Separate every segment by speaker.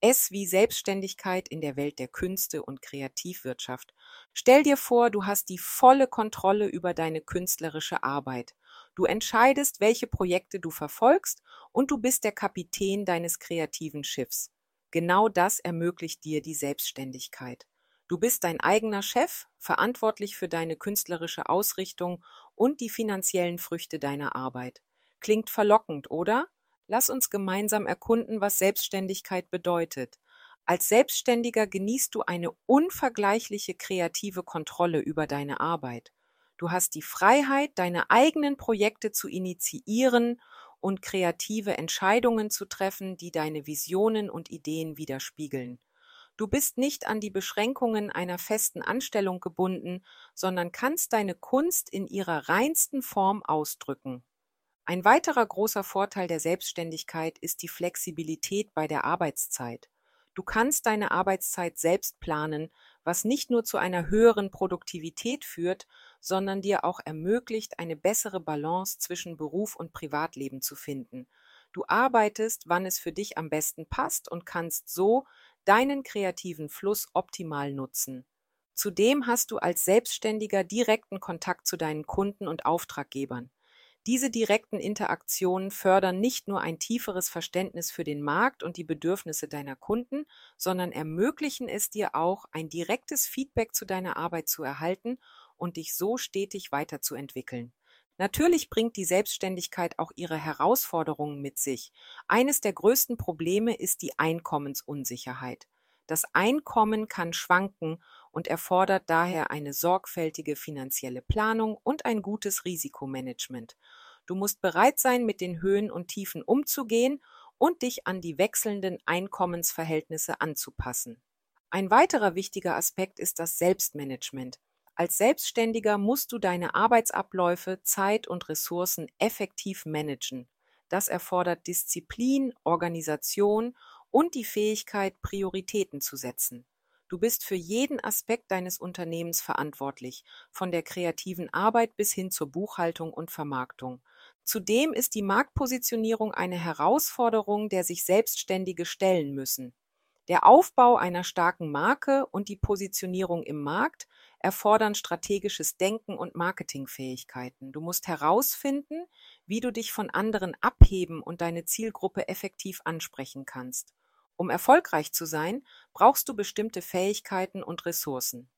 Speaker 1: S wie Selbstständigkeit in der Welt der Künste und Kreativwirtschaft. Stell dir vor, du hast die volle Kontrolle über deine künstlerische Arbeit. Du entscheidest, welche Projekte du verfolgst und du bist der Kapitän deines kreativen Schiffs. Genau das ermöglicht dir die Selbstständigkeit. Du bist dein eigener Chef, verantwortlich für deine künstlerische Ausrichtung und die finanziellen Früchte deiner Arbeit. Klingt verlockend, oder? Lass uns gemeinsam erkunden, was Selbstständigkeit bedeutet. Als Selbstständiger genießt du eine unvergleichliche kreative Kontrolle über deine Arbeit. Du hast die Freiheit, deine eigenen Projekte zu initiieren und kreative Entscheidungen zu treffen, die deine Visionen und Ideen widerspiegeln. Du bist nicht an die Beschränkungen einer festen Anstellung gebunden, sondern kannst deine Kunst in ihrer reinsten Form ausdrücken. Ein weiterer großer Vorteil der Selbstständigkeit ist die Flexibilität bei der Arbeitszeit. Du kannst deine Arbeitszeit selbst planen, was nicht nur zu einer höheren Produktivität führt, sondern dir auch ermöglicht, eine bessere Balance zwischen Beruf und Privatleben zu finden. Du arbeitest, wann es für dich am besten passt und kannst so deinen kreativen Fluss optimal nutzen. Zudem hast du als Selbstständiger direkten Kontakt zu deinen Kunden und Auftraggebern. Diese direkten Interaktionen fördern nicht nur ein tieferes Verständnis für den Markt und die Bedürfnisse deiner Kunden, sondern ermöglichen es dir auch, ein direktes Feedback zu deiner Arbeit zu erhalten und dich so stetig weiterzuentwickeln. Natürlich bringt die Selbstständigkeit auch ihre Herausforderungen mit sich. Eines der größten Probleme ist die Einkommensunsicherheit. Das Einkommen kann schwanken und erfordert daher eine sorgfältige finanzielle Planung und ein gutes Risikomanagement. Du musst bereit sein, mit den Höhen und Tiefen umzugehen und dich an die wechselnden Einkommensverhältnisse anzupassen. Ein weiterer wichtiger Aspekt ist das Selbstmanagement. Als Selbstständiger musst du deine Arbeitsabläufe, Zeit und Ressourcen effektiv managen. Das erfordert Disziplin, Organisation und die Fähigkeit, Prioritäten zu setzen. Du bist für jeden Aspekt deines Unternehmens verantwortlich, von der kreativen Arbeit bis hin zur Buchhaltung und Vermarktung. Zudem ist die Marktpositionierung eine Herausforderung, der sich Selbstständige stellen müssen. Der Aufbau einer starken Marke und die Positionierung im Markt erfordern strategisches Denken und Marketingfähigkeiten. Du musst herausfinden, wie du dich von anderen abheben und deine Zielgruppe effektiv ansprechen kannst. Um erfolgreich zu sein, brauchst du bestimmte Fähigkeiten und Ressourcen.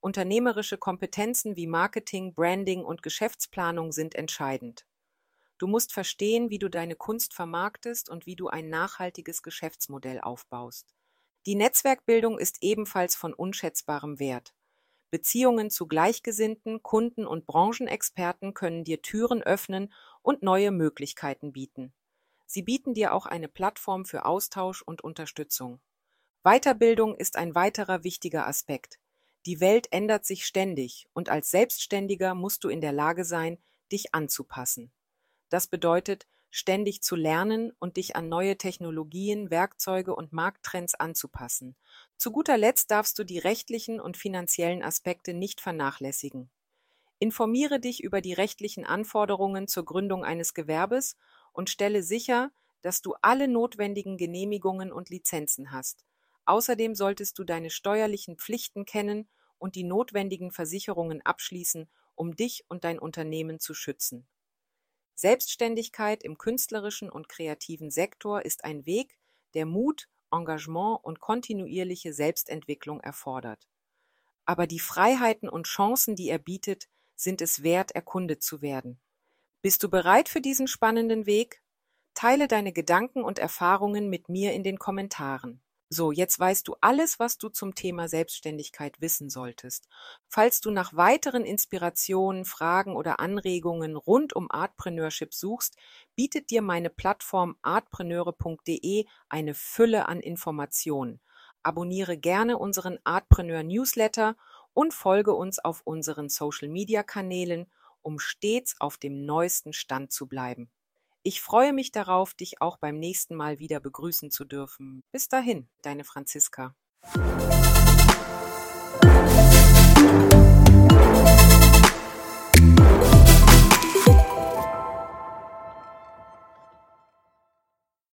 Speaker 1: Unternehmerische Kompetenzen wie Marketing, Branding und Geschäftsplanung sind entscheidend. Du musst verstehen, wie du deine Kunst vermarktest und wie du ein nachhaltiges Geschäftsmodell aufbaust. Die Netzwerkbildung ist ebenfalls von unschätzbarem Wert. Beziehungen zu Gleichgesinnten, Kunden und Branchenexperten können dir Türen öffnen und neue Möglichkeiten bieten. Sie bieten dir auch eine Plattform für Austausch und Unterstützung. Weiterbildung ist ein weiterer wichtiger Aspekt. Die Welt ändert sich ständig und als Selbstständiger musst du in der Lage sein, dich anzupassen. Das bedeutet, ständig zu lernen und dich an neue Technologien, Werkzeuge und Markttrends anzupassen. Zu guter Letzt darfst du die rechtlichen und finanziellen Aspekte nicht vernachlässigen. Informiere dich über die rechtlichen Anforderungen zur Gründung eines Gewerbes und stelle sicher, dass du alle notwendigen Genehmigungen und Lizenzen hast. Außerdem solltest du deine steuerlichen Pflichten kennen und die notwendigen Versicherungen abschließen, um dich und dein Unternehmen zu schützen. Selbstständigkeit im künstlerischen und kreativen Sektor ist ein Weg, der Mut, Engagement und kontinuierliche Selbstentwicklung erfordert. Aber die Freiheiten und Chancen, die er bietet, sind es wert, erkundet zu werden. Bist du bereit für diesen spannenden Weg? Teile deine Gedanken und Erfahrungen mit mir in den Kommentaren. So, jetzt weißt du alles, was du zum Thema Selbstständigkeit wissen solltest. Falls du nach weiteren Inspirationen, Fragen oder Anregungen rund um Artpreneurship suchst, bietet dir meine Plattform artpreneure.de eine Fülle an Informationen. Abonniere gerne unseren Artpreneur Newsletter und folge uns auf unseren Social Media Kanälen um stets auf dem neuesten Stand zu bleiben. Ich freue mich darauf, dich auch beim nächsten Mal wieder begrüßen zu dürfen. Bis dahin, deine Franziska.